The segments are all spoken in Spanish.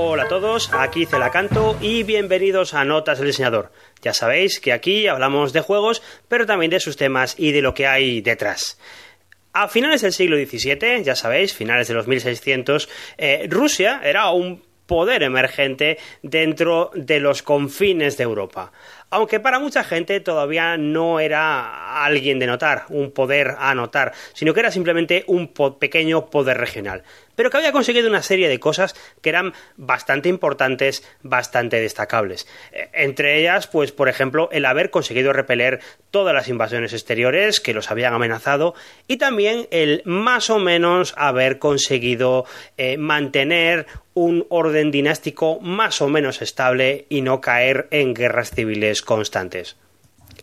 Hola a todos, aquí Celacanto y bienvenidos a Notas del Diseñador. Ya sabéis que aquí hablamos de juegos, pero también de sus temas y de lo que hay detrás. A finales del siglo XVII, ya sabéis, finales de los 1600, eh, Rusia era un poder emergente dentro de los confines de Europa aunque para mucha gente todavía no era alguien de notar, un poder a notar, sino que era simplemente un pequeño poder regional pero que había conseguido una serie de cosas que eran bastante importantes, bastante destacables. Eh, entre ellas, pues, por ejemplo, el haber conseguido repeler todas las invasiones exteriores que los habían amenazado y también el más o menos haber conseguido eh, mantener un orden dinástico más o menos estable y no caer en guerras civiles constantes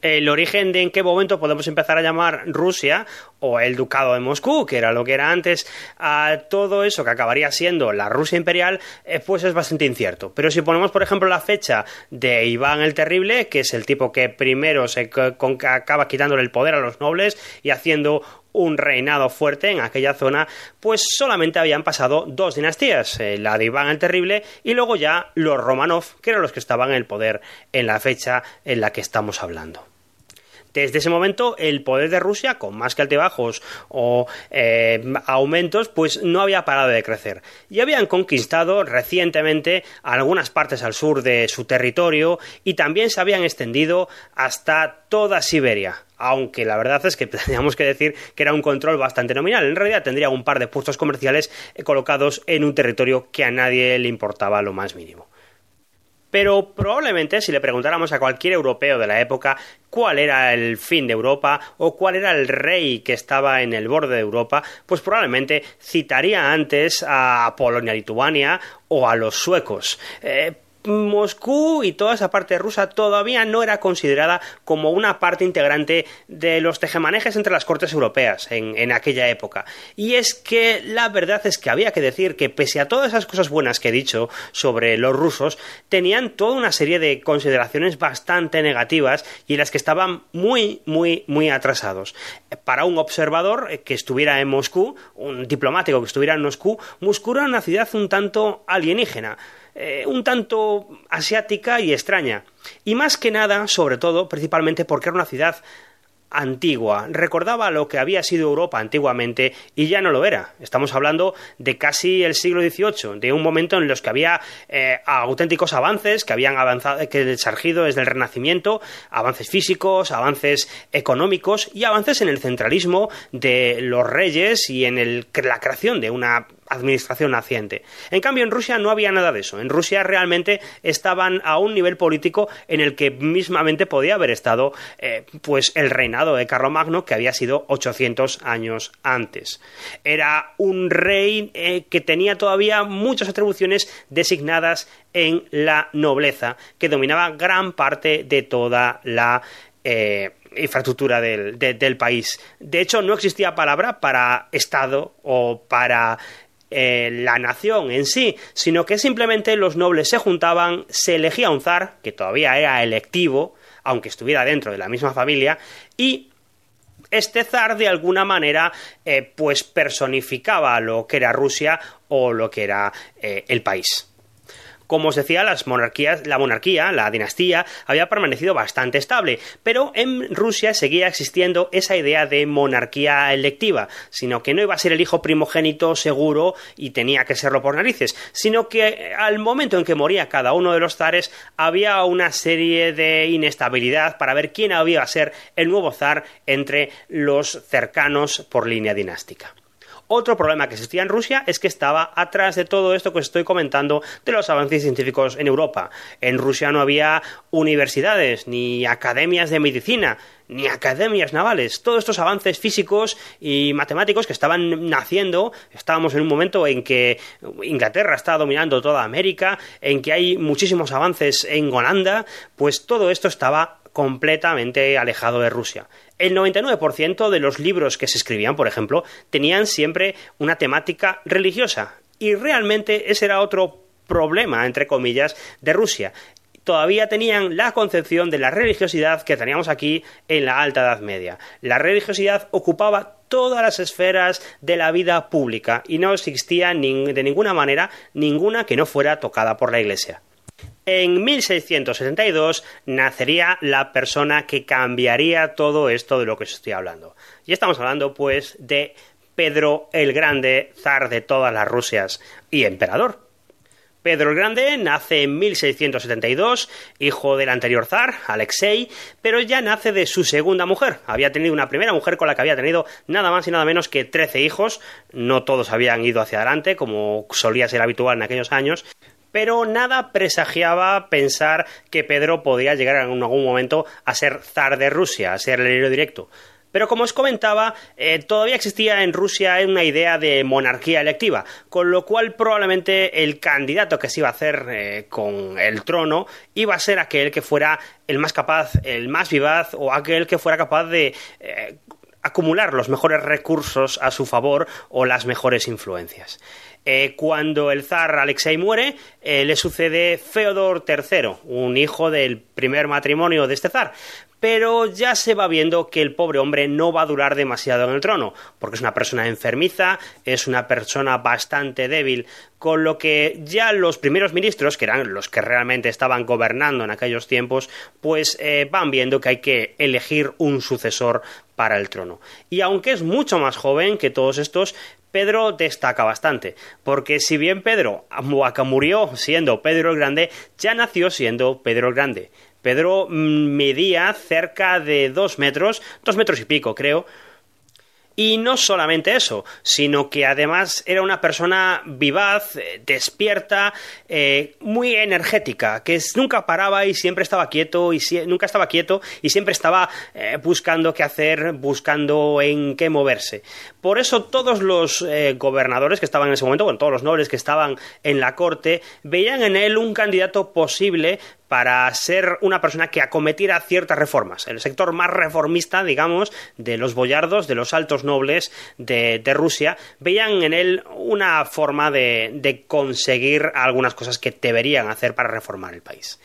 el origen de en qué momento podemos empezar a llamar Rusia o el Ducado de Moscú, que era lo que era antes, a todo eso que acabaría siendo la Rusia imperial, eh, pues es bastante incierto. Pero si ponemos, por ejemplo, la fecha de Iván el Terrible, que es el tipo que primero se acaba quitándole el poder a los nobles y haciendo un reinado fuerte en aquella zona, pues solamente habían pasado dos dinastías, la de Iván el Terrible y luego ya los Romanov, que eran los que estaban en el poder en la fecha en la que estamos hablando. Desde ese momento, el poder de Rusia, con más que altibajos o eh, aumentos, pues no había parado de crecer. Y habían conquistado recientemente algunas partes al sur de su territorio y también se habían extendido hasta toda Siberia aunque la verdad es que teníamos que decir que era un control bastante nominal. En realidad tendría un par de puestos comerciales colocados en un territorio que a nadie le importaba lo más mínimo. Pero probablemente si le preguntáramos a cualquier europeo de la época cuál era el fin de Europa o cuál era el rey que estaba en el borde de Europa, pues probablemente citaría antes a Polonia-Lituania o a los suecos. Eh, Moscú y toda esa parte rusa todavía no era considerada como una parte integrante de los tejemanejes entre las cortes europeas en, aquella época. Y es que la verdad es que había que decir que pese a todas esas cosas buenas que he dicho sobre los rusos, tenían toda una serie de consideraciones bastante negativas y en las que estaban muy, muy, muy atrasados. Para un observador que estuviera en Moscú, un diplomático que estuviera en Moscú, Moscú era una ciudad un tanto alienígena. Eh, un tanto asiática y extraña. Y más que nada, sobre todo, principalmente porque era una ciudad antigua, recordaba lo que había sido Europa antiguamente y ya no lo era. Estamos hablando de casi el siglo XVIII, de un momento en los que había eh, auténticos avances que habían avanzado, que desde el Renacimiento, avances físicos, avances económicos y avances en el centralismo de los reyes y en la creación de una administración naciente. En cambio, en Rusia no había nada de eso. En Rusia realmente estaban a un nivel político en el que mismamente podía haber estado eh, pues el reinado de Carlomagno que había sido 800 años antes. Era un rey eh, que tenía todavía muchas atribuciones designadas en la nobleza, que dominaba gran parte de toda la eh, infraestructura del, del, país. De hecho, no existía palabra para Estado o para eh, la nación en sí, sino que simplemente los nobles se juntaban, se elegía un zar, que todavía era electivo, aunque estuviera dentro de la misma familia, y este zar de alguna manera eh, pues personificaba lo que era Rusia o lo que era eh, el país. Como os decía, las monarquías, la monarquía, la dinastía, había permanecido bastante estable, pero en Rusia seguía existiendo esa idea de monarquía electiva, sino que no iba a ser el hijo primogénito seguro y tenía que serlo por narices, sino que al momento en que moría cada uno de los zares había una serie de inestabilidad para ver quién había a ser el nuevo zar entre los cercanos por línea dinástica. Otro problema que existía en Rusia es que estaba atrás de todo esto que os estoy comentando de los avances científicos en Europa. En Rusia no había universidades, ni academias de medicina, ni academias navales. Todos estos avances físicos y matemáticos que estaban naciendo, estábamos en un momento en que Inglaterra está dominando toda América, en que hay muchísimos avances en Holanda, pues todo esto estaba completamente alejado de Rusia. El 99% de los libros que se escribían, por ejemplo, tenían siempre una temática religiosa. Y realmente ese era otro problema, entre comillas, de Rusia todavía tenían la concepción de la religiosidad que teníamos aquí en la Alta Edad Media. La religiosidad ocupaba todas las esferas de la vida pública y no existía de ninguna manera ninguna que no fuera tocada por la Iglesia. En 1672 nacería la persona que cambiaría todo esto de lo que os estoy hablando. Y estamos hablando, pues, de Pedro el Grande, zar de todas las Rusias y emperador. Pedro el Grande nace en 1672, hijo del anterior zar, Alexei, pero ya nace de su segunda mujer. Había tenido una primera mujer con la que había tenido nada más y nada menos que 13 hijos. No todos habían ido hacia adelante, como solía ser habitual en aquellos años, pero nada presagiaba pensar que Pedro podía llegar en algún momento a ser zar de Rusia, a ser el heredero directo. Pero como os comentaba, eh, todavía existía en Rusia una idea de monarquía electiva, con lo cual probablemente el candidato que se iba a hacer eh, con el trono iba a ser aquel que fuera el más capaz, el más vivaz o aquel que fuera capaz de eh, acumular los mejores recursos a su favor o las mejores influencias. Eh, cuando el zar Alexei muere, eh, le sucede Feodor III, un hijo del primer matrimonio de este zar. Pero ya se va viendo que el pobre hombre no va a durar demasiado en el trono, porque es una persona enfermiza, es una persona bastante débil, con lo que ya los primeros ministros, que eran los que realmente estaban gobernando en aquellos tiempos, pues eh, van viendo que hay que elegir un sucesor para el trono. Y aunque es mucho más joven que todos estos, Pedro destaca bastante, porque si bien Pedro murió siendo Pedro el Grande, ya nació siendo Pedro el Grande. Pedro mm, medía cerca de dos metros, dos metros y pico creo, y no solamente eso, sino que además era una persona vivaz, eh, despierta, eh, muy energética, que nunca paraba y siempre estaba quieto y nunca estaba quieto y siempre estaba eh, buscando qué hacer, buscando en qué moverse. Por eso todos los gobernadores que estaban en ese momento, bueno, todos los nobles que estaban en la corte, veían en él un candidato posible para ser una persona que acometiera ciertas reformas. El sector más reformista, digamos, de los boyardos, de los altos nobles de, Rusia, veían en él una forma de, conseguir algunas cosas que deberían hacer para reformar el país.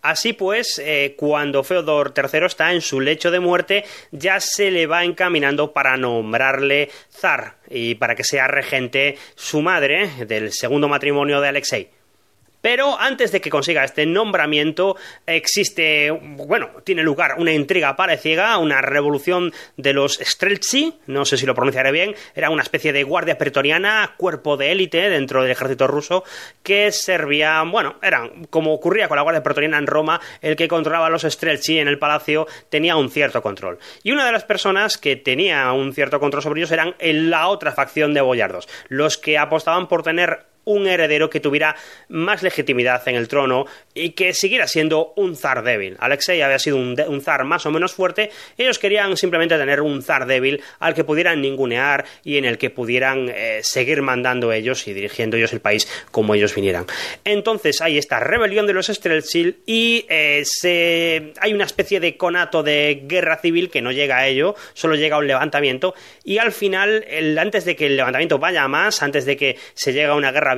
Así pues, eh, cuando Feodor III está en su lecho de muerte, ya se le va encaminando para nombrarle zar y para que sea regente su madre del segundo matrimonio de Alexei. Pero antes de que consiga este nombramiento, existe, bueno, tiene lugar una intriga parecida, una revolución de los Streltsy, no sé si lo pronunciaré bien, era una especie de guardia pretoriana, cuerpo de élite dentro del ejército ruso, que servía, bueno, eran, como ocurría con la guardia pretoriana en Roma, el que controlaba los Streltsy en el palacio tenía un cierto control. Y una de las personas que tenía un cierto control sobre ellos eran la otra facción de boyardos, los que apostaban por tener un heredero que tuviera más legitimidad en el trono y que siguiera siendo un zar débil. Alexei había sido un, zar más o menos fuerte, ellos querían simplemente tener un zar débil al que pudieran ningunear y en el que pudieran eh, seguir mandando ellos y dirigiendo ellos el país como ellos vinieran. Entonces hay esta rebelión de los Streltsy y eh, hay una especie de conato de guerra civil que no llega a ello, solo llega a un levantamiento y al final, antes de que el levantamiento vaya a más, antes de que se llegue a una guerra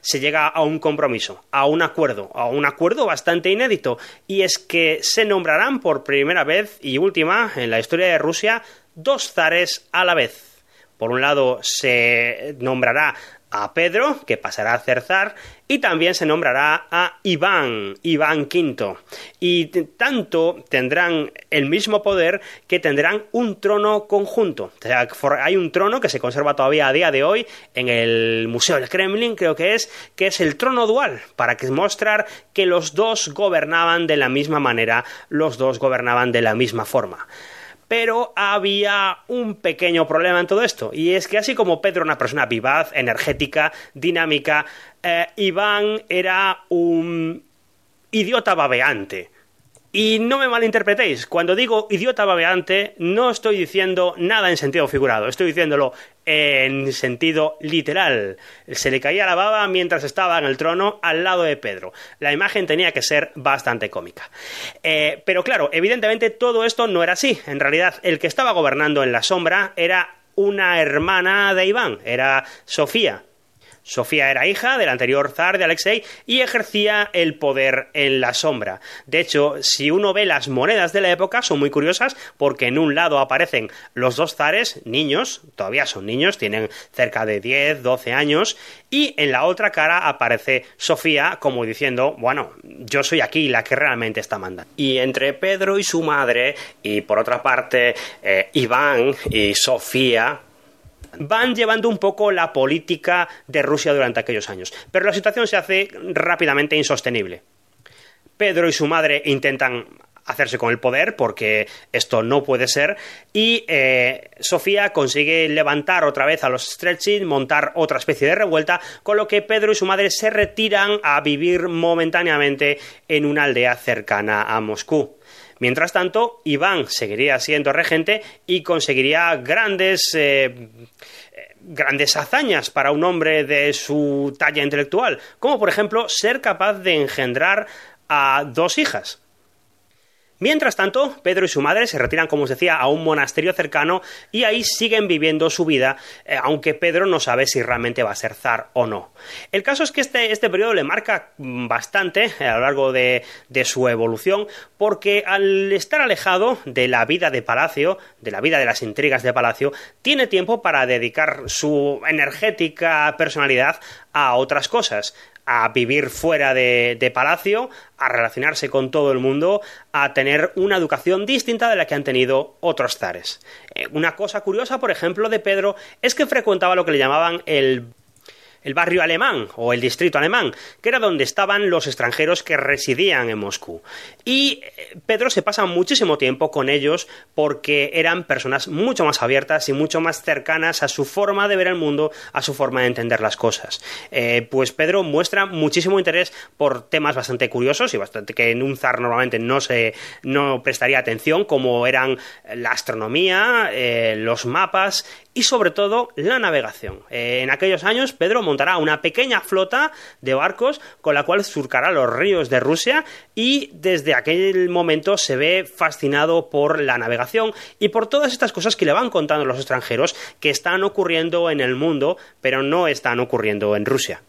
se llega a un compromiso, a un acuerdo, a un acuerdo bastante inédito, y es que se nombrarán por primera vez y última en la historia de Rusia dos zares a la vez. Por un lado, se nombrará a Pedro, que pasará a ser zar, y también se nombrará a Iván, Iván V. Y tanto tendrán el mismo poder que tendrán un trono conjunto. O sea, hay un trono que se conserva todavía a día de hoy en el Museo del Kremlin, creo que es, que es el trono dual, para mostrar que los dos gobernaban de la misma manera, los dos gobernaban de la misma forma pero había un pequeño problema en todo esto, y es que así como Pedro era una persona vivaz, energética, dinámica, eh, Iván era un idiota babeante. Y no me malinterpretéis, cuando digo idiota babeante, no estoy diciendo nada en sentido figurado, estoy diciéndolo en sentido literal. Se le caía la baba mientras estaba en el trono al lado de Pedro. La imagen tenía que ser bastante cómica. Eh, pero claro, evidentemente todo esto no era así. En realidad, el que estaba gobernando en la sombra era una hermana de Iván, era Sofía, Sofía era hija del anterior zar de Alexei y ejercía el poder en la sombra. De hecho, si uno ve las monedas de la época, son muy curiosas porque en un lado aparecen los dos zares, niños, todavía son niños, tienen cerca de 10, 12 años, y en la otra cara aparece Sofía como diciendo, bueno, yo soy aquí la que realmente está mandando. Y entre Pedro y su madre, y por otra parte eh, Iván y Sofía, van llevando un poco la política de Rusia durante aquellos años. Pero la situación se hace rápidamente insostenible. Pedro y su madre intentan hacerse con el poder porque esto no puede ser y eh, Sofía consigue levantar otra vez a los Stretching, montar otra especie de revuelta con lo que Pedro y su madre se retiran a vivir momentáneamente en una aldea cercana a Moscú. Mientras tanto, Iván seguiría siendo regente y conseguiría grandes eh, grandes hazañas para un hombre de su talla intelectual, como por ejemplo ser capaz de engendrar a dos hijas. Mientras tanto, Pedro y su madre se retiran, como os decía, a un monasterio cercano y ahí siguen viviendo su vida, eh, aunque Pedro no sabe si realmente va a ser zar o no. El caso es que este, este periodo le marca bastante a lo largo de, de su evolución, porque al estar alejado de la vida de palacio, de la vida de las intrigas de palacio, tiene tiempo para dedicar su energética personalidad a otras cosas a vivir fuera de, palacio, a relacionarse con todo el mundo, a tener una educación distinta de la que han tenido otros zares. Eh, una cosa curiosa, por ejemplo, de Pedro es que frecuentaba lo que le llamaban el el barrio alemán o el distrito alemán, que era donde estaban los extranjeros que residían en Moscú. Y eh, Pedro se pasa muchísimo tiempo con ellos porque eran personas mucho más abiertas y mucho más cercanas a su forma de ver el mundo, a su forma de entender las cosas. Eh, pues Pedro muestra muchísimo interés por temas bastante curiosos y bastante que en un zar normalmente no se no prestaría atención, como eran la astronomía, eh, los mapas y sobre todo la navegación. en aquellos años Pedro montará una pequeña flota de barcos con la cual surcará los ríos de Rusia y desde aquel momento se ve fascinado por la navegación y por todas estas cosas que le van contando los extranjeros que están ocurriendo en el mundo, pero no están ocurriendo en Rusia.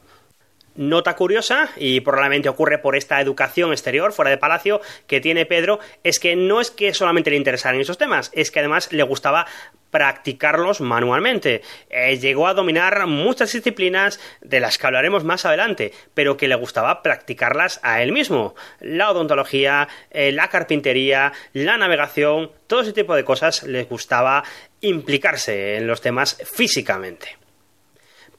Nota curiosa, y probablemente ocurre por esta educación exterior, fuera de palacio, que tiene Pedro, es que no es que solamente le interesaran esos temas, es que además le gustaba practicarlos manualmente. Eh, llegó a dominar muchas disciplinas de las que hablaremos más adelante, pero que le gustaba practicarlas a él mismo. La odontología, eh, la carpintería, la navegación, todo ese tipo de cosas le gustaba implicarse en los temas físicamente.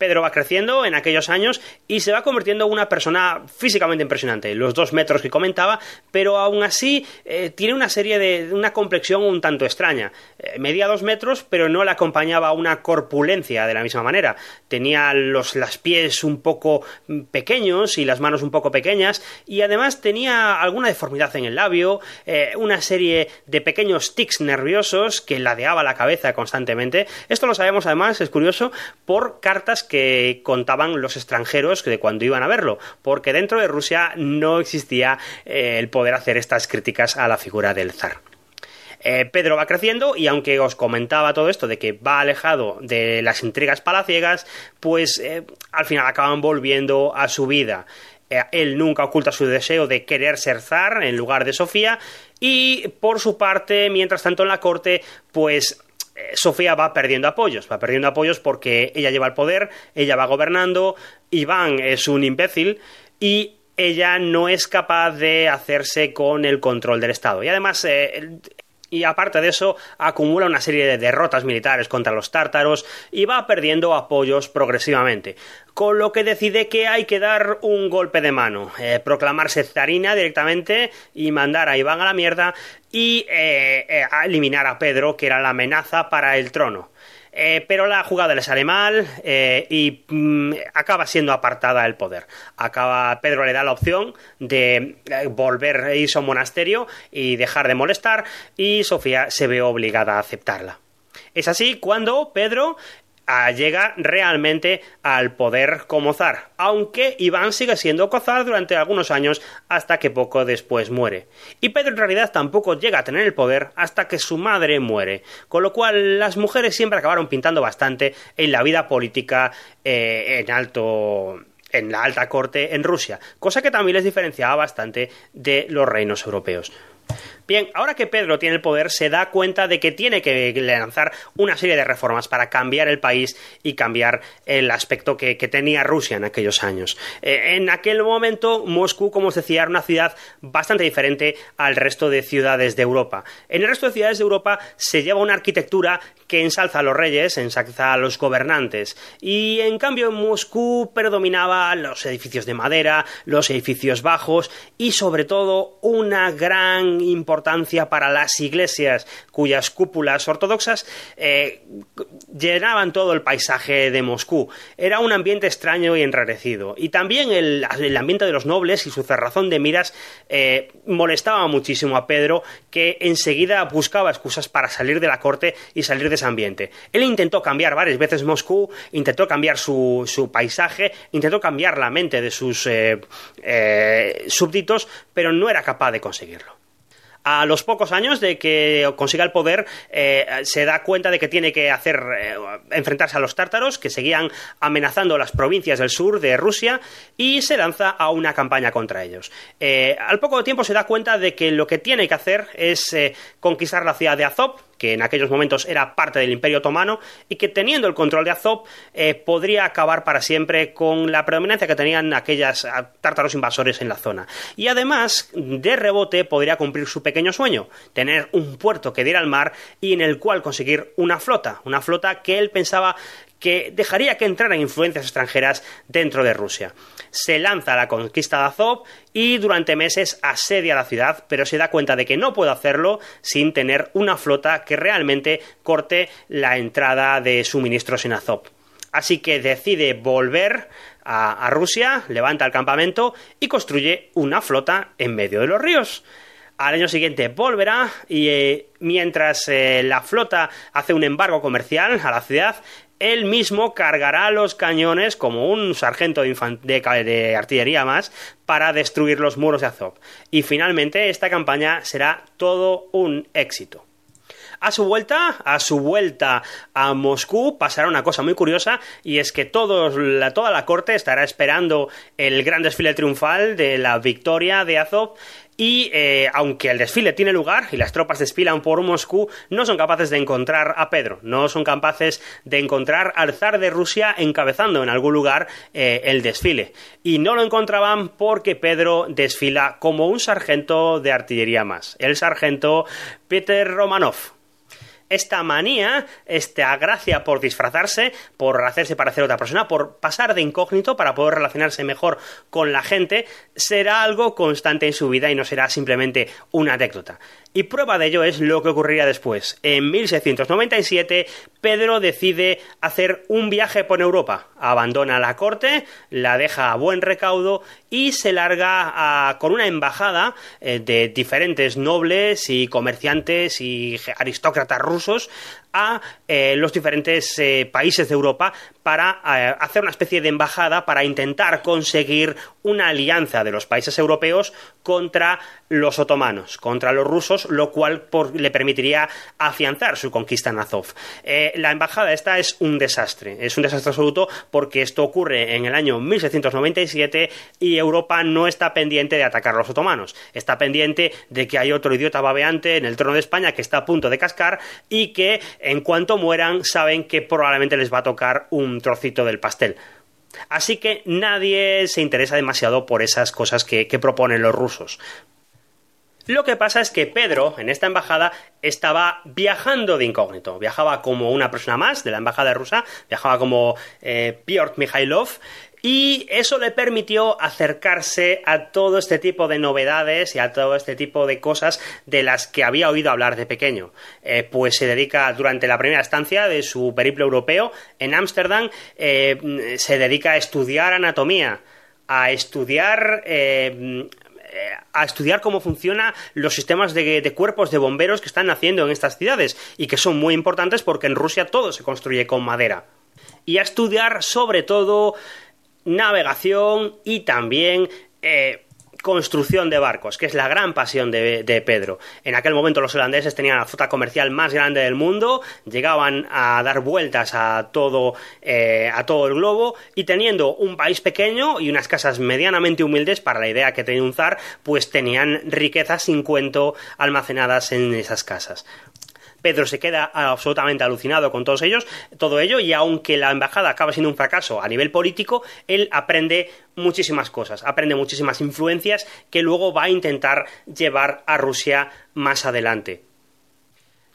Pedro va creciendo en aquellos años y se va convirtiendo en una persona físicamente impresionante, los dos metros que comentaba, pero aún así eh, tiene una serie de una complexión un tanto extraña. Eh, medía dos metros, pero no le acompañaba una corpulencia de la misma manera. Tenía los las pies un poco pequeños y las manos un poco pequeñas y además tenía alguna deformidad en el labio, eh, una serie de pequeños tics nerviosos que ladeaba la cabeza constantemente. Esto lo sabemos además, es curioso, por cartas que contaban los extranjeros de cuando iban a verlo, porque dentro de Rusia no existía eh, el poder hacer estas críticas a la figura del zar. Eh, Pedro va creciendo y aunque os comentaba todo esto de que va alejado de las intrigas palaciegas, pues eh, al final acaban volviendo a su vida. él nunca oculta su deseo de querer ser zar en lugar de Sofía y por su parte, mientras tanto en la corte, pues Sofía va perdiendo apoyos, va perdiendo apoyos porque ella lleva el poder, ella va gobernando, Iván es un imbécil y ella no es capaz de hacerse con el control del Estado. Y además, eh, y aparte de eso, acumula una serie de derrotas militares contra los tártaros y va perdiendo apoyos progresivamente. Con lo que decide que hay que dar un golpe de mano, eh, proclamarse zarina directamente y mandar a Iván a la mierda y eh, a eliminar a Pedro, que era la amenaza para el trono. Eh, pero la jugada le sale mal eh, y mm, acaba siendo apartada del poder. Acaba, Pedro le da la opción de eh, volver a irse a un monasterio y dejar de molestar y Sofía se ve obligada a aceptarla. Es así cuando Pedro llega realmente al poder como zar, aunque Iván sigue siendo cozar durante algunos años hasta que poco después muere. Y Pedro en realidad tampoco llega a tener el poder hasta que su madre muere, con lo cual las mujeres siempre acabaron pintando bastante en la vida política eh, en alto en la alta corte en Rusia, cosa que también les diferenciaba bastante de los reinos europeos. Bien, ahora que Pedro tiene el poder, se da cuenta de que tiene que lanzar una serie de reformas para cambiar el país y cambiar el aspecto que, tenía Rusia en aquellos años. Eh, en aquel momento, Moscú, como os decía, era una ciudad bastante diferente al resto de ciudades de Europa. En el resto de ciudades de Europa se lleva una arquitectura que ensalza a los reyes, ensalza a los gobernantes. Y en cambio, en Moscú predominaba los edificios de madera, los edificios bajos y, sobre todo, una gran importancia importancia para las iglesias cuyas cúpulas ortodoxas eh, llenaban todo el paisaje de Moscú. Era un ambiente extraño y enrarecido. Y también el, ambiente de los nobles y su cerrazón de miras eh, molestaba muchísimo a Pedro, que enseguida buscaba excusas para salir de la corte y salir de ese ambiente. Él intentó cambiar varias veces Moscú, intentó cambiar su, paisaje, intentó cambiar la mente de sus eh, súbditos, pero no era capaz de conseguirlo a los pocos años de que consiga el poder, eh, se da cuenta de que tiene que hacer eh, enfrentarse a los tártaros que seguían amenazando las provincias del sur de Rusia y se lanza a una campaña contra ellos. Eh, al poco tiempo se da cuenta de que lo que tiene que hacer es conquistar la ciudad de Azov, que en aquellos momentos era parte del Imperio Otomano y que teniendo el control de Azov eh, podría acabar para siempre con la predominancia que tenían aquellos ah, tártaros invasores en la zona. Y además, de rebote, podría cumplir su pequeño sueño, tener un puerto que diera al mar y en el cual conseguir una flota, una flota que él pensaba que dejaría que entraran influencias extranjeras dentro de Rusia. Se lanza a la conquista de Azov y durante meses asedia la ciudad, pero se da cuenta de que no puede hacerlo sin tener una flota que realmente corte la entrada de suministros en Azov. Así que decide volver a, Rusia, levanta el campamento y construye una flota en medio de los ríos. Al año siguiente volverá y eh, mientras eh, la flota hace un embargo comercial a la ciudad, él mismo cargará los cañones como un sargento de, artillería más para destruir los muros de Azov. Y finalmente esta campaña será todo un éxito. A su vuelta, a su vuelta a Moscú, pasará una cosa muy curiosa y es que toda la corte estará esperando el gran desfile triunfal de la victoria de Azov y eh, aunque el desfile tiene lugar y las tropas desfilan por Moscú, no son capaces de encontrar a Pedro, no son capaces de encontrar al zar de Rusia encabezando en algún lugar eh, el desfile. Y no lo encontraban porque Pedro desfila como un sargento de artillería más, el sargento Peter Romanov esta manía, esta gracia por disfrazarse, por hacerse parecer a otra persona, por pasar de incógnito para poder relacionarse mejor con la gente, será algo constante en su vida y no será simplemente una anécdota. Y prueba de ello es lo que ocurriría después. En 1697, Pedro decide hacer un viaje por Europa. Abandona la corte, la deja a buen recaudo y se larga con una embajada eh, de diferentes nobles y comerciantes y aristócratas rusos a eh, los diferentes eh, países de Europa para eh, hacer una especie de embajada para intentar conseguir una alianza de los países europeos contra los otomanos, contra los rusos, lo cual le permitiría afianzar su conquista en Azov. la embajada esta es un desastre, es un desastre absoluto porque esto ocurre en el año 1697 y Europa no está pendiente de atacar a los otomanos, está pendiente de que hay otro idiota babeante en el trono de España que está a punto de cascar y que en cuanto mueran saben que probablemente les va a tocar un trocito del pastel. Así que nadie se interesa demasiado por esas cosas que, proponen los rusos. Lo que pasa es que Pedro, en esta embajada, estaba viajando de incógnito. Viajaba como una persona más de la embajada rusa, viajaba como eh, Piotr Mikhailov, y eso le permitió acercarse a todo este tipo de novedades y a todo este tipo de cosas de las que había oído hablar de pequeño. Eh, pues se dedica durante la primera estancia de su periplo europeo en Ámsterdam, eh, se dedica a estudiar anatomía, a estudiar eh, a estudiar cómo funcionan los sistemas de, de, cuerpos de bomberos que están naciendo en estas ciudades y que son muy importantes porque en Rusia todo se construye con madera. y a estudiar sobre todo navegación y también eh, construcción de barcos, que es la gran pasión de, Pedro. En aquel momento los holandeses tenían la flota comercial más grande del mundo, llegaban a dar vueltas a todo, eh, a todo el globo y teniendo un país pequeño y unas casas medianamente humildes para la idea que tenía un zar, pues tenían riquezas sin cuento almacenadas en esas casas. Pedro se queda absolutamente alucinado con todos ellos, todo ello, y aunque la embajada acaba siendo un fracaso a nivel político, él aprende muchísimas cosas, aprende muchísimas influencias que luego va a intentar llevar a Rusia más adelante.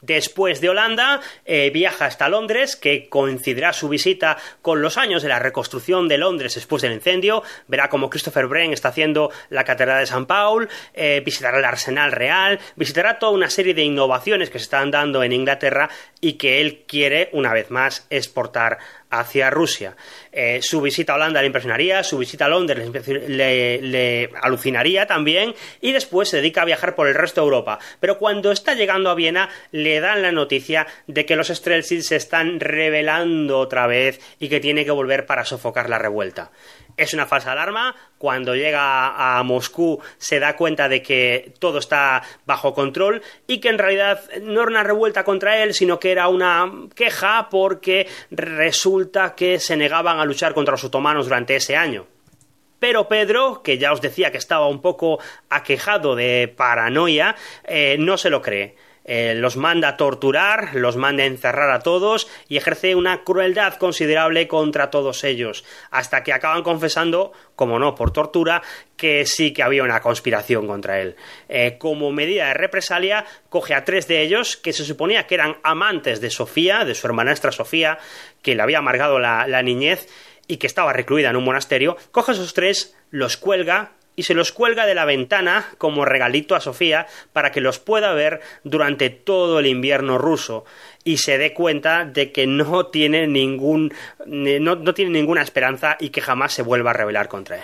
Después de Holanda, eh, viaja hasta Londres, que coincidirá su visita con los años de la reconstrucción de Londres después del incendio. Verá cómo Christopher Wren está haciendo la Catedral de San Paul, eh, visitará el Arsenal Real, visitará toda una serie de innovaciones que se están dando en Inglaterra y que él quiere, una vez más, exportar hacia Rusia. Eh, su visita a Holanda le impresionaría, su visita a Londres le, alucinaría también y después se dedica a viajar por el resto de Europa. Pero cuando está llegando a Viena le dan la noticia de que los Streltsy se están rebelando otra vez y que tiene que volver para sofocar la revuelta es una falsa alarma. Cuando llega a Moscú se da cuenta de que todo está bajo control y que en realidad no era una revuelta contra él, sino que era una queja porque resulta que se negaban a luchar contra los otomanos durante ese año. Pero Pedro, que ya os decía que estaba un poco aquejado de paranoia, eh, no se lo cree eh, los manda a torturar, los manda a encerrar a todos y ejerce una crueldad considerable contra todos ellos, hasta que acaban confesando, como no, por tortura, que sí que había una conspiración contra él. Eh, como medida de represalia, coge a tres de ellos, que se suponía que eran amantes de Sofía, de su hermanastra Sofía, que le había amargado la, la niñez y que estaba recluida en un monasterio, coge a esos tres, los cuelga, y se los cuelga de la ventana como regalito a Sofía para que los pueda ver durante todo el invierno ruso y se dé cuenta de que no tiene ningún no, no tiene ninguna esperanza y que jamás se vuelva a rebelar contra él.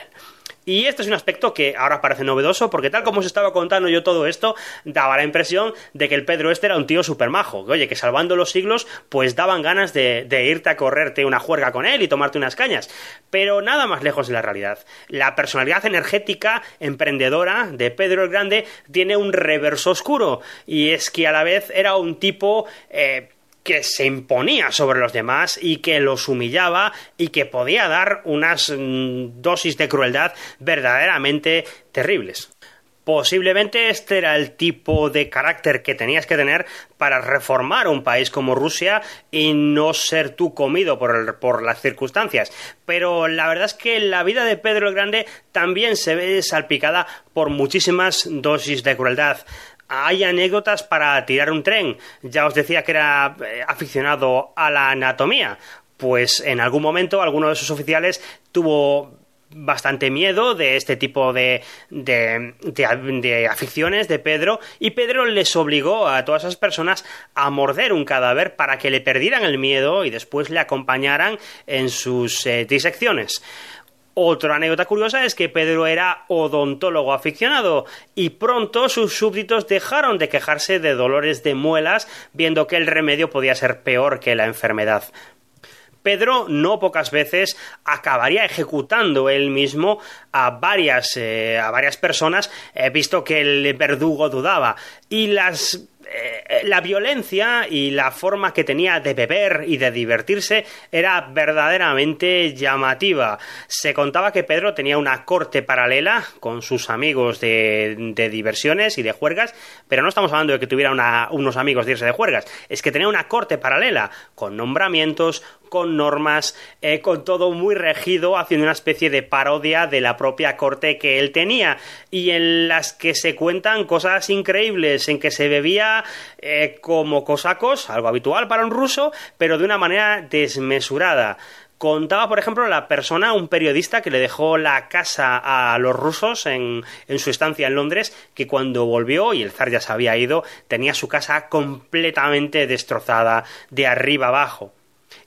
Y este es un aspecto que ahora parece novedoso, porque tal como os estaba contando yo todo esto, daba la impresión de que el Pedro este era un tío súper majo. Que, oye, que salvando los siglos, pues daban ganas de, de, irte a correrte una juerga con él y tomarte unas cañas. Pero nada más lejos de la realidad. La personalidad energética, emprendedora de Pedro el Grande tiene un reverso oscuro. Y es que a la vez era un tipo. Eh, que se imponía sobre los demás y que los humillaba y que podía dar unas mm, dosis de crueldad verdaderamente terribles. Posiblemente este era el tipo de carácter que tenías que tener para reformar un país como Rusia y no ser tú comido por, por, las circunstancias. Pero la verdad es que la vida de Pedro el Grande también se ve salpicada por muchísimas dosis de crueldad hay anécdotas para tirar un tren. Ya os decía que era eh, aficionado a la anatomía. Pues en algún momento alguno de sus oficiales tuvo bastante miedo de este tipo de, de, de, aficiones de Pedro y Pedro les obligó a todas esas personas a morder un cadáver para que le perdieran el miedo y después le acompañaran en sus eh, disecciones. Otra anécdota curiosa es que Pedro era odontólogo aficionado y pronto sus súbditos dejaron de quejarse de dolores de muelas viendo que el remedio podía ser peor que la enfermedad. Pedro no pocas veces acabaría ejecutando él mismo a varias, eh, a varias personas, eh, visto que el verdugo dudaba. Y las eh, la violencia y la forma que tenía de beber y de divertirse era verdaderamente llamativa. Se contaba que Pedro tenía una corte paralela con sus amigos de, diversiones y de juergas, pero no estamos hablando de que tuviera unos amigos de irse de juergas, es que tenía una corte paralela con nombramientos, con normas, eh, con todo muy regido, haciendo una especie de parodia de la propia corte que él tenía, y en las que se cuentan cosas increíbles, en que se bebía eh, como cosacos, algo habitual para un ruso, pero de una manera desmesurada. Contaba, por ejemplo, la persona, un periodista que le dejó la casa a los rusos en, en, su estancia en Londres, que cuando volvió, y el zar ya se había ido, tenía su casa completamente destrozada de arriba abajo.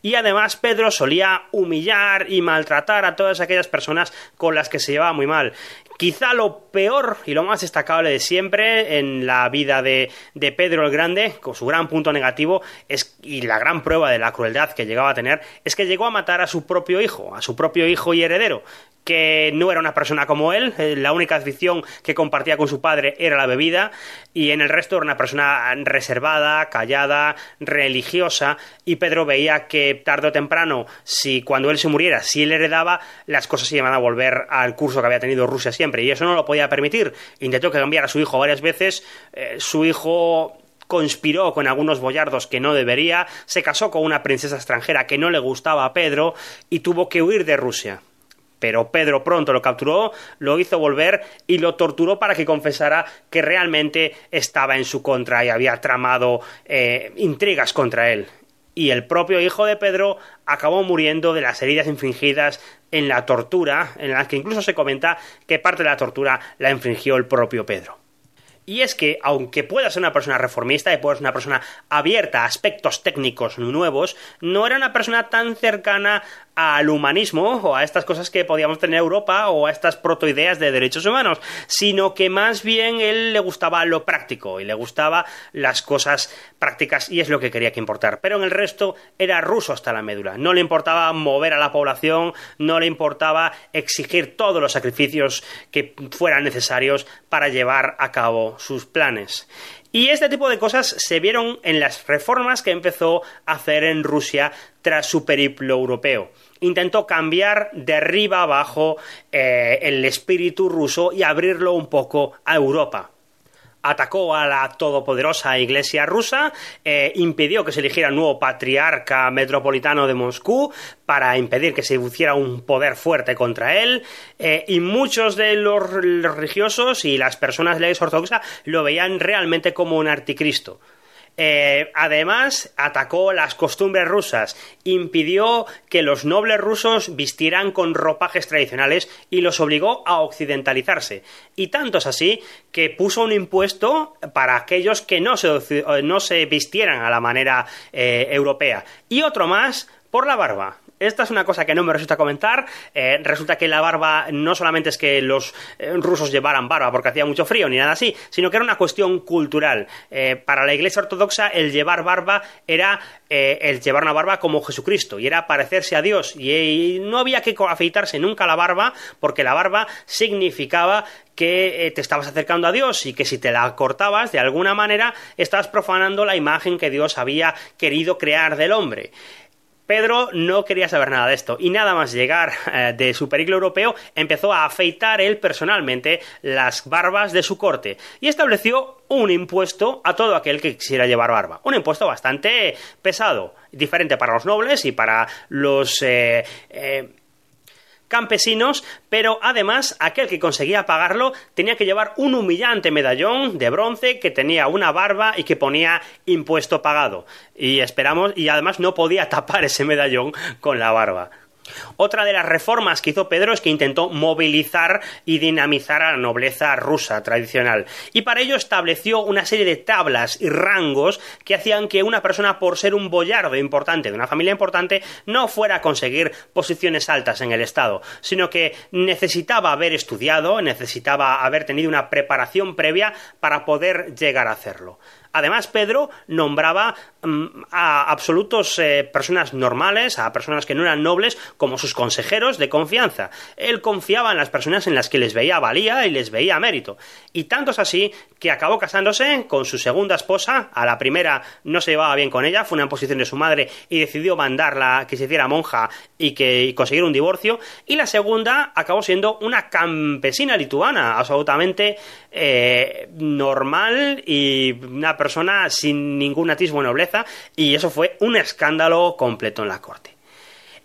Y además Pedro solía humillar y maltratar a todas aquellas personas con las que se llevaba muy mal. Quizá lo peor y lo más destacable de siempre en la vida de, de, Pedro el Grande, con su gran punto negativo, es, y la gran prueba de la crueldad que llegaba a tener, es que llegó a matar a su propio hijo, a su propio hijo y heredero, que no era una persona como él, eh, la única afición que compartía con su padre era la bebida, y en el resto era una persona reservada, callada, religiosa, y Pedro veía que tarde o temprano, si cuando él se muriera, si él heredaba, las cosas se iban a volver al curso que había tenido Rusia siempre, y eso no lo podía permitir. Intentó que cambiara a su hijo varias veces, eh, su hijo conspiró con algunos boyardos que no debería, se casó con una princesa extranjera que no le gustaba a Pedro y tuvo que huir de Rusia. Pero Pedro pronto lo capturó, lo hizo volver y lo torturó para que confesara que realmente estaba en su contra y había tramado eh, intrigas contra él. Y el propio hijo de Pedro acabó muriendo de las heridas infringidas en la tortura, en las que incluso se comenta que parte de la tortura la infringió el propio Pedro. Y es que, aunque pueda ser una persona reformista y pueda ser una persona abierta a aspectos técnicos nuevos, no era una persona tan cercana al humanismo o a estas cosas que podíamos tener en Europa o a estas protoideas de derechos humanos, sino que más bien él le gustaba lo práctico y le gustaba las cosas prácticas y es lo que quería que importar. Pero en el resto era ruso hasta la médula. No le importaba mover a la población, no le importaba exigir todos los sacrificios que fueran necesarios para llevar a cabo sus planes. Y este tipo de cosas se vieron en las reformas que empezó a hacer en Rusia tras su periplo europeo. Intentó cambiar de arriba abajo eh, el espíritu ruso y abrirlo un poco a Europa atacó a la todopoderosa Iglesia rusa, eh, impidió que se eligiera un nuevo patriarca metropolitano de Moscú para impedir que se hiciera un poder fuerte contra él, eh, y muchos de los religiosos y las personas de la Iglesia lo veían realmente como un anticristo. Eh, además, atacó las costumbres rusas, impidió que los nobles rusos vistieran con ropajes tradicionales y los obligó a occidentalizarse. Y tanto es así que puso un impuesto para aquellos que no se, eh, no se vistieran a la manera eh, europea. Y otro más por la barba. Esta es una cosa que no me resulta comentar. Eh, resulta que la barba no solamente es que los eh, rusos llevaran barba porque hacía mucho frío ni nada así, sino que era una cuestión cultural. Eh, para la Iglesia Ortodoxa el llevar barba era el llevar una barba como Jesucristo y era parecerse a Dios y, no había que afeitarse nunca la barba porque la barba significaba que te estabas acercando a Dios y que si te la cortabas de alguna manera estabas profanando la imagen que Dios había querido crear del hombre. Pedro no quería saber nada de esto y nada más llegar eh, de su periplo europeo empezó a afeitar él personalmente las barbas de su corte y estableció un impuesto a todo aquel que quisiera llevar barba. Un impuesto bastante pesado, diferente para los nobles y para los eh, eh, campesinos, pero además aquel que conseguía pagarlo tenía que llevar un humillante medallón de bronce que tenía una barba y que ponía impuesto pagado. Y esperamos, y además no podía tapar ese medallón con la barba. Otra de las reformas que hizo Pedro es que intentó movilizar y dinamizar a la nobleza rusa tradicional y para ello estableció una serie de tablas y rangos que hacían que una persona por ser un boyardo importante de una familia importante no fuera a conseguir posiciones altas en el Estado, sino que necesitaba haber estudiado, necesitaba haber tenido una preparación previa para poder llegar a hacerlo. Además, Pedro nombraba mm, a absolutos eh, personas normales, a personas que no eran nobles, como sus consejeros de confianza. Él confiaba en las personas en las que les veía valía y les veía mérito. Y tanto es así que acabó casándose con su segunda esposa. A la primera no se llevaba bien con ella, fue una imposición de su madre y decidió mandarla que se hiciera monja y que conseguir un divorcio. Y la segunda acabó siendo una campesina lituana, absolutamente eh, normal y una persona sin ningún atisbo de nobleza y eso fue un escándalo completo en la corte.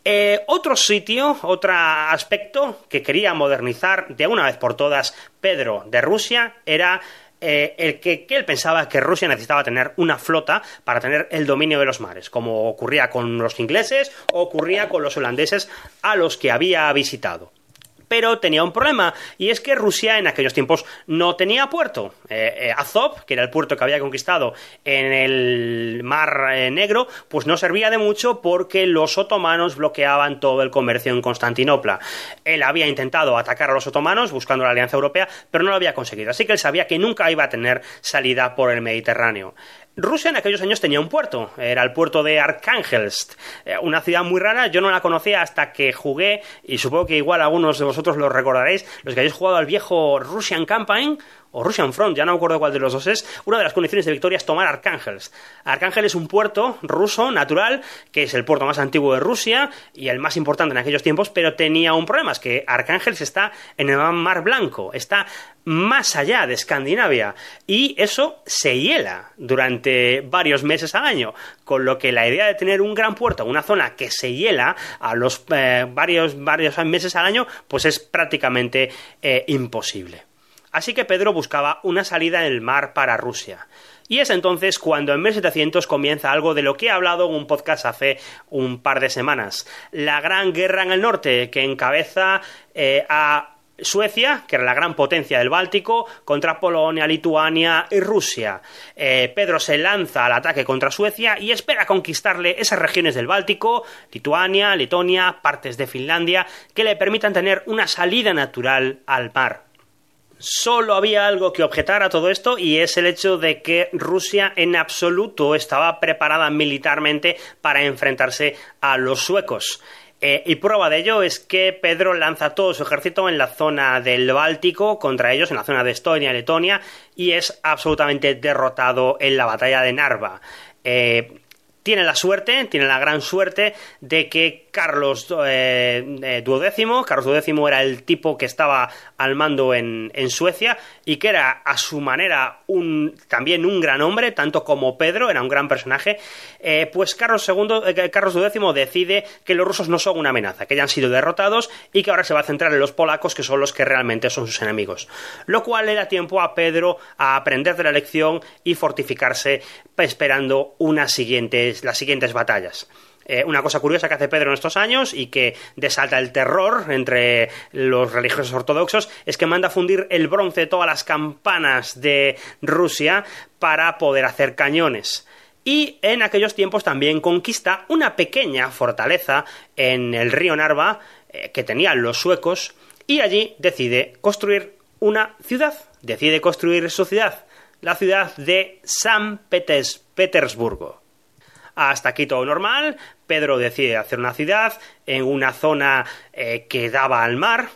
Eh, otro sitio, otro aspecto que quería modernizar de una vez por todas Pedro de Rusia era eh, el que, que, él pensaba que Rusia necesitaba tener una flota para tener el dominio de los mares, como ocurría con los ingleses o ocurría con los holandeses a los que había visitado. Pero tenía un problema, y es que Rusia en aquellos tiempos no tenía puerto. Eh, eh, Azov, que era el puerto que había conquistado en el Mar eh, Negro, pues no servía de mucho porque los otomanos bloqueaban todo el comercio en Constantinopla. Él había intentado atacar a los otomanos buscando la Alianza Europea, pero no lo había conseguido, así que él sabía que nunca iba a tener salida por el Mediterráneo. Rusia en aquellos años tenía un puerto, era el puerto de Arkhangelsk, eh, una ciudad muy rara, yo no la conocía hasta que jugué, y supongo que igual algunos de vosotros lo recordaréis, los que habéis jugado al viejo Russian Campaign, o Russian Front, ya no me acuerdo cuál de los dos es, una de las condiciones de victoria es tomar Arcángeles. Arcángel es un puerto ruso natural, que es el puerto más antiguo de Rusia y el más importante en aquellos tiempos, pero tenía un problema, es que Arcángeles está en el Mar Blanco, está más allá de Escandinavia y eso se hiela durante varios meses al año, con lo que la idea de tener un gran puerto, una zona que se hiela a los eh, varios, varios meses al año, pues es prácticamente eh, imposible. Así que Pedro buscaba una salida en el mar para Rusia. Y es entonces cuando en 1700 comienza algo de lo que he hablado en un podcast hace un par de semanas. La Gran Guerra en el Norte, que encabeza eh, a Suecia, que era la gran potencia del Báltico, contra Polonia, Lituania y Rusia. Eh, Pedro se lanza al ataque contra Suecia y espera conquistarle esas regiones del Báltico, Lituania, Letonia, partes de Finlandia, que le permitan tener una salida natural al mar. Solo había algo que objetar a todo esto y es el hecho de que Rusia en absoluto estaba preparada militarmente para enfrentarse a los suecos. Eh, y prueba de ello es que Pedro lanza todo su ejército en la zona del Báltico contra ellos, en la zona de Estonia Letonia, y es absolutamente derrotado en la batalla de Narva. Eh, tiene la suerte, tiene la gran suerte de que Carlos eh, eh Carlos XII era el tipo que estaba al mando en, Suecia y que era a su manera también un gran hombre, tanto como Pedro, era un gran personaje, eh, pues Carlos, II, eh, Carlos decide que los rusos no son una amenaza, que ya han sido derrotados y que ahora se va a centrar en los polacos, que son los que realmente son sus enemigos. Lo cual le da tiempo a Pedro a aprender de la lección y fortificarse esperando unas las siguientes batallas. Eh, una cosa curiosa que hace Pedro en estos años y que desalta el terror entre los religiosos ortodoxos es que manda fundir el bronce de todas las campanas de Rusia para poder hacer cañones. Y en aquellos tiempos también conquista una pequeña fortaleza en el río Narva eh, que tenían los suecos y allí decide construir una ciudad, decide construir su ciudad, la ciudad de San Petersburgo. Hasta aquí todo normal. Pedro decide hacer una ciudad en una zona eh, que daba al mar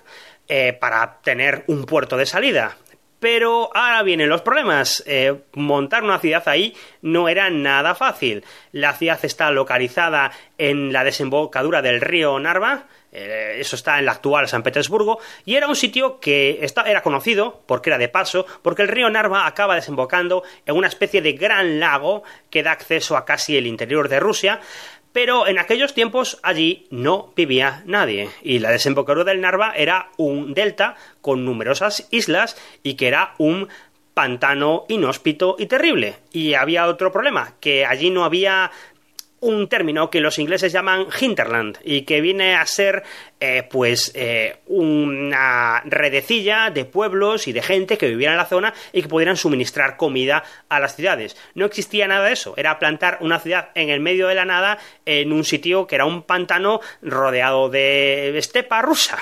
eh, para tener un puerto de salida. Pero ahora vienen los problemas. Eh, montar una ciudad ahí no era nada fácil. La ciudad está localizada en la desembocadura del río Narva, eh, eso está en la actual San Petersburgo, y era un sitio que era conocido, porque era de paso, porque el río Narva acaba desembocando en una especie de gran lago que da acceso a casi el interior de Rusia, pero en aquellos tiempos allí no vivía nadie y la desembocadura del Narva era un delta con numerosas islas y que era un pantano inhóspito y terrible. Y había otro problema, que allí no había un término que los ingleses llaman hinterland y que viene a ser eh, pues eh, una redecilla de pueblos y de gente que viviera en la zona y que pudieran suministrar comida a las ciudades. No existía nada de eso, era plantar una ciudad en el medio de la nada en un sitio que era un pantano rodeado de estepa rusa.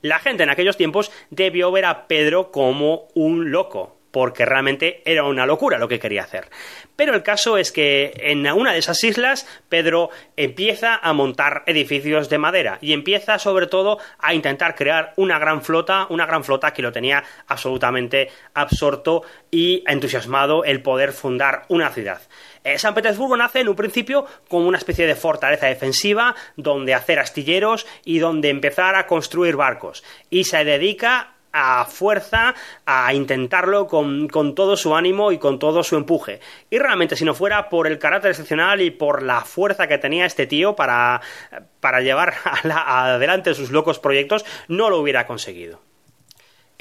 La gente en aquellos tiempos debió ver a Pedro como un loco, porque realmente era una locura lo que quería hacer. Pero el caso es que en una de esas islas Pedro empieza a montar edificios de madera y empieza sobre todo a intentar crear una gran flota, una gran flota que lo tenía absolutamente absorto y entusiasmado el poder fundar una ciudad. Eh, San Petersburgo nace en un principio como una especie de fortaleza defensiva donde hacer astilleros y donde empezar a construir barcos y se dedica a fuerza a intentarlo con, todo su ánimo y con todo su empuje. Y realmente, si no fuera por el carácter excepcional y por la fuerza que tenía este tío para, para llevar adelante sus locos proyectos, no lo hubiera conseguido.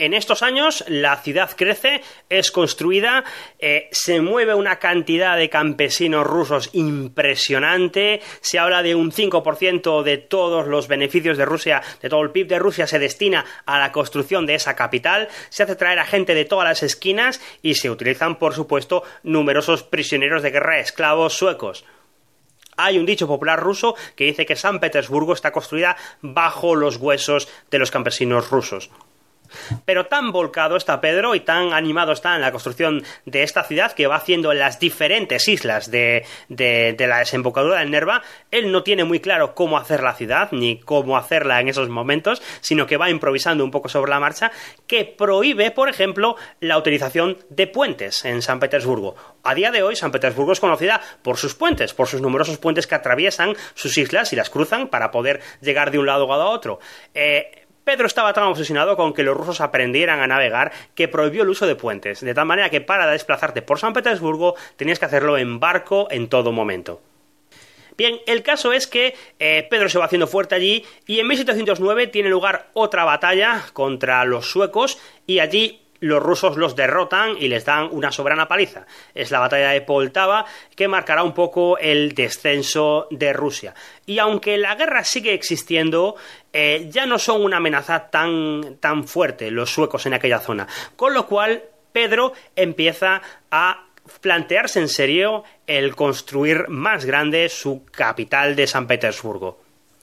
En estos años la ciudad crece, es construida, eh, se mueve una cantidad de campesinos rusos impresionante, se habla de un 5% de todos los beneficios de Rusia, de todo el PIB de Rusia se destina a la construcción de esa capital, se hace traer a gente de todas las esquinas y se utilizan, por supuesto, numerosos prisioneros de guerra esclavos suecos. Hay un dicho popular ruso que dice que San Petersburgo está construida bajo los huesos de los campesinos rusos. Pero tan volcado está Pedro y tan animado está en la construcción de esta ciudad que va haciendo en las diferentes islas de, la desembocadura del Nerva. Él no tiene muy claro cómo hacer la ciudad ni cómo hacerla en esos momentos, sino que va improvisando un poco sobre la marcha, que prohíbe, por ejemplo, la utilización de puentes en San Petersburgo. A día de hoy, San Petersburgo es conocida por sus puentes, por sus numerosos puentes que atraviesan sus islas y las cruzan para poder llegar de un lado a otro. Eh, Pedro estaba tan obsesionado con que los rusos aprendieran a navegar que prohibió el uso de puentes, de tal manera que para desplazarte por San Petersburgo tenías que hacerlo en barco en todo momento. Bien, el caso es que eh, Pedro se va haciendo fuerte allí y en 1709 tiene lugar otra batalla contra los suecos y allí los rusos los derrotan y les dan una soberana paliza. Es la batalla de Poltava que marcará un poco el descenso de Rusia. Y aunque la guerra sigue existiendo, eh, ya no son una amenaza tan, tan fuerte los suecos en aquella zona. Con lo cual, Pedro empieza a plantearse en serio el construir más grande su capital de San Petersburgo.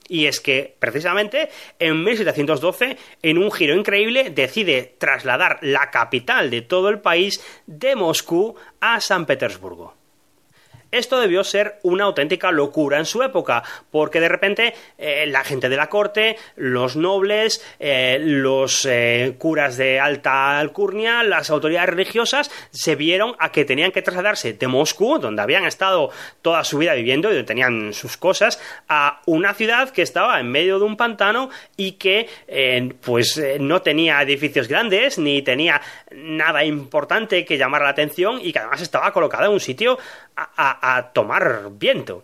Y es que, precisamente, en 1712, en un giro increíble, decide trasladar la capital de todo el país de Moscú a San Petersburgo. Esto debió ser una auténtica locura en su época, porque de repente eh, la gente de la corte, los nobles, eh, los eh, curas de alta alcurnia, las autoridades religiosas, se vieron a que tenían que trasladarse de Moscú, donde habían estado toda su vida viviendo y donde tenían sus cosas, a una ciudad que estaba en medio de un pantano y que pues no tenía edificios grandes ni tenía nada importante que llamar la atención y que además estaba colocada en un sitio a, tomar viento.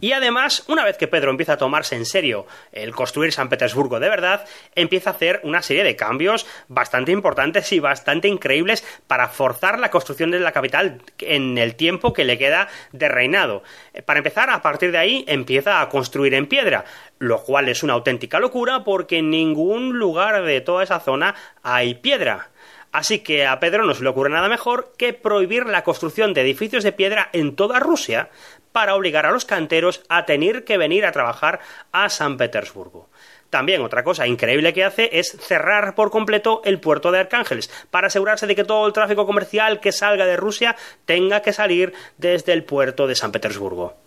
Y además, una vez que Pedro empieza a tomarse en serio el construir San Petersburgo de verdad, empieza a hacer una serie de cambios bastante importantes y bastante increíbles para forzar la construcción de la capital en el tiempo que le queda de reinado. Para empezar, a partir de ahí empieza a construir en piedra, lo cual es una auténtica locura porque en ningún lugar de toda esa zona hay piedra. Así que a Pedro no se le ocurre nada mejor que prohibir la construcción de edificios de piedra en toda Rusia para obligar a los canteros a tener que venir a trabajar a San Petersburgo. También otra cosa increíble que hace es cerrar por completo el puerto de Arcángeles para asegurarse de que todo el tráfico comercial que salga de Rusia tenga que salir desde el puerto de San Petersburgo.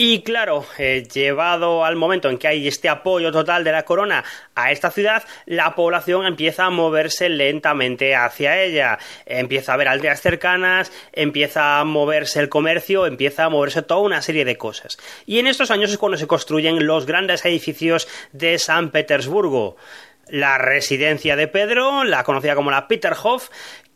Y claro, eh, llevado al momento en que hay este apoyo total de la corona a esta ciudad, la población empieza a moverse lentamente hacia ella. Empieza a haber aldeas cercanas, empieza a moverse el comercio, empieza a moverse toda una serie de cosas. Y en estos años es cuando se construyen los grandes edificios de San Petersburgo la residencia de Pedro, la conocida como la Peterhof,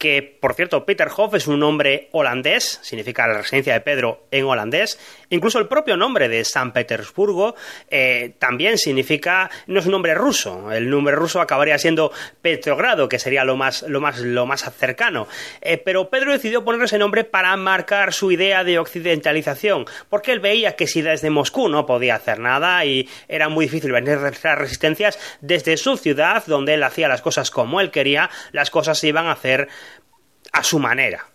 que por cierto Peterhof es un nombre holandés, significa la residencia de Pedro en holandés, incluso el propio nombre de San Petersburgo eh, también significa, no es un nombre ruso, el nombre ruso acabaría siendo Petrogrado, que sería lo más, lo más, lo más cercano, eh, pero Pedro decidió poner ese nombre para marcar su idea de occidentalización, porque él veía que si desde Moscú no podía hacer nada y era muy difícil vencer las resistencias, desde su ciudad, donde él hacía las cosas como él quería, las cosas se iban a hacer a su manera.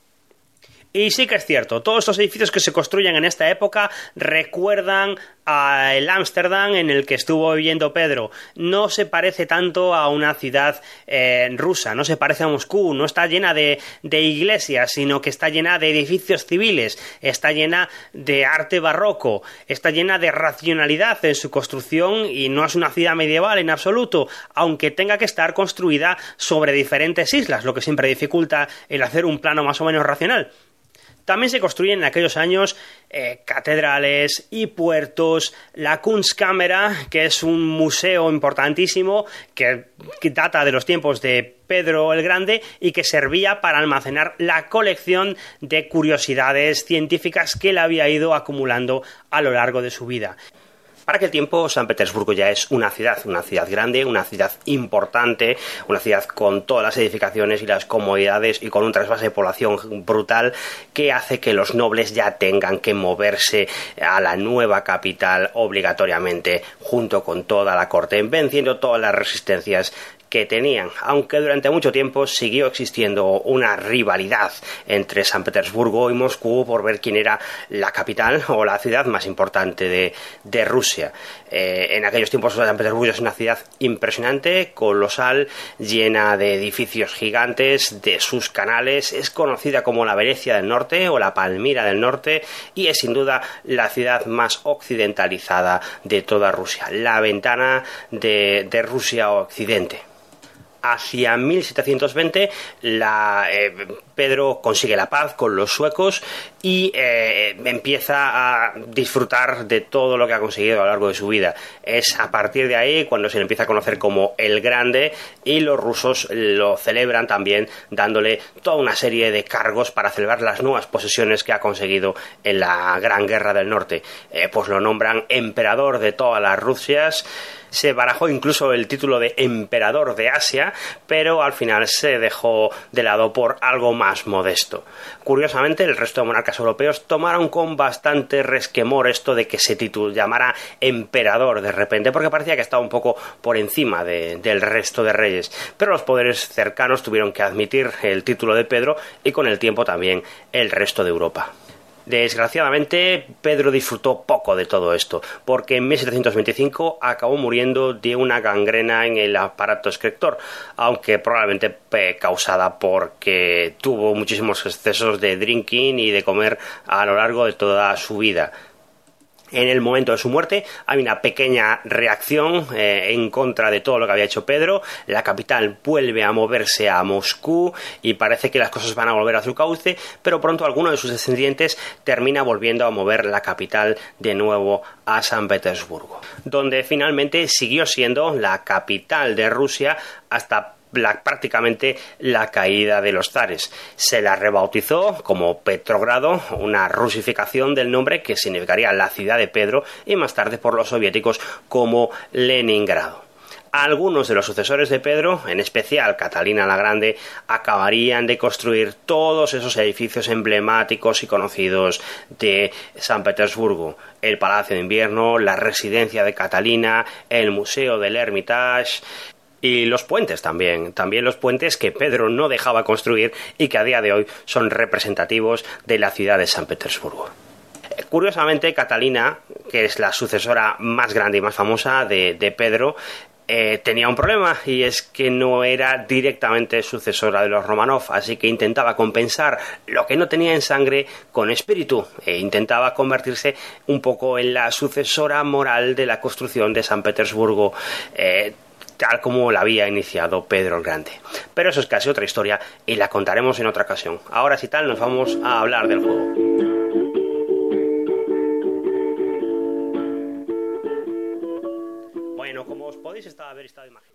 Y sí que es cierto, todos estos edificios que se construyen en esta época recuerdan al Ámsterdam en el que estuvo viviendo Pedro. No se parece tanto a una ciudad eh, rusa, no se parece a Moscú, no está llena de, de iglesias, sino que está llena de edificios civiles, está llena de arte barroco, está llena de racionalidad en su construcción y no es una ciudad medieval en absoluto, aunque tenga que estar construida sobre diferentes islas, lo que siempre dificulta el hacer un plano más o menos racional. También se construyen en aquellos años eh, catedrales y puertos, la Kunstkamera, que es un museo importantísimo que, que data de los tiempos de Pedro el Grande y que servía para almacenar la colección de curiosidades científicas que él había ido acumulando a lo largo de su vida. Para aquel tiempo, San Petersburgo ya es una ciudad, una ciudad grande, una ciudad importante, una ciudad con todas las edificaciones y las comodidades y con un trasvase de población brutal que hace que los nobles ya tengan que moverse a la nueva capital obligatoriamente junto con toda la corte, venciendo todas las resistencias que tenían, aunque durante mucho tiempo siguió existiendo una rivalidad entre San Petersburgo y Moscú por ver quién era la capital o la ciudad más importante de, Rusia. Eh, en aquellos tiempos San Petersburgo es una ciudad impresionante, colosal, llena de edificios gigantes, de sus canales, es conocida como la Venecia del Norte o la Palmira del Norte y es sin duda la ciudad más occidentalizada de toda Rusia, la ventana de, de Rusia Occidente hacia 1720 la, eh, Pedro consigue la paz con los suecos y eh, empieza a disfrutar de todo lo que ha conseguido a lo largo de su vida. Es a partir de ahí cuando se le empieza a conocer como el Grande y los rusos lo celebran también dándole toda una serie de cargos para celebrar las nuevas posesiones que ha conseguido en la Gran Guerra del Norte. Eh, pues lo nombran emperador de todas las Rusias se barajó incluso el título de emperador de Asia, pero al final se dejó de lado por algo más modesto. Curiosamente, el resto de monarcas europeos tomaron con bastante resquemor esto de que se llamara emperador de repente, porque parecía que estaba un poco por encima del resto de reyes. Pero los poderes cercanos tuvieron que admitir el título de Pedro y con el tiempo también el resto de Europa. Desgraciadamente, Pedro disfrutó poco de todo esto, porque en 1725 acabó muriendo de una gangrena en el aparato excretor, aunque probablemente causada porque tuvo muchísimos excesos de drinking y de comer a lo largo de toda su vida en el momento de su muerte hay una pequeña reacción eh, en contra de todo lo que había hecho Pedro. La capital vuelve a moverse a Moscú y parece que las cosas van a volver a su cauce, pero pronto alguno de sus descendientes termina volviendo a mover la capital de nuevo a San Petersburgo, donde finalmente siguió siendo la capital de Rusia hasta prácticamente la caída de los zares. Se la rebautizó como Petrogrado, una rusificación del nombre que significaría la ciudad de Pedro, y más tarde por los soviéticos como Leningrado. Algunos de los sucesores de Pedro, en especial Catalina la Grande, acabarían de construir todos esos edificios emblemáticos y conocidos de San Petersburgo. El Palacio de Invierno, la residencia de Catalina, el Museo del Hermitage, y los puentes también, también los puentes que Pedro no dejaba construir y que a día de hoy son representativos de la ciudad de San Petersburgo. Curiosamente, Catalina, que es la sucesora más grande y más famosa de, Pedro, eh, tenía un problema y es que no era directamente sucesora de los Romanov, así que intentaba compensar lo que no tenía en sangre con espíritu e intentaba convertirse un poco en la sucesora moral de la construcción de San Petersburgo. Eh, tal como la había iniciado Pedro el Grande. Pero eso es casi otra historia y la contaremos en otra ocasión. Ahora si tal nos vamos a hablar del juego. Bueno, como os podéis haber estado imaginando.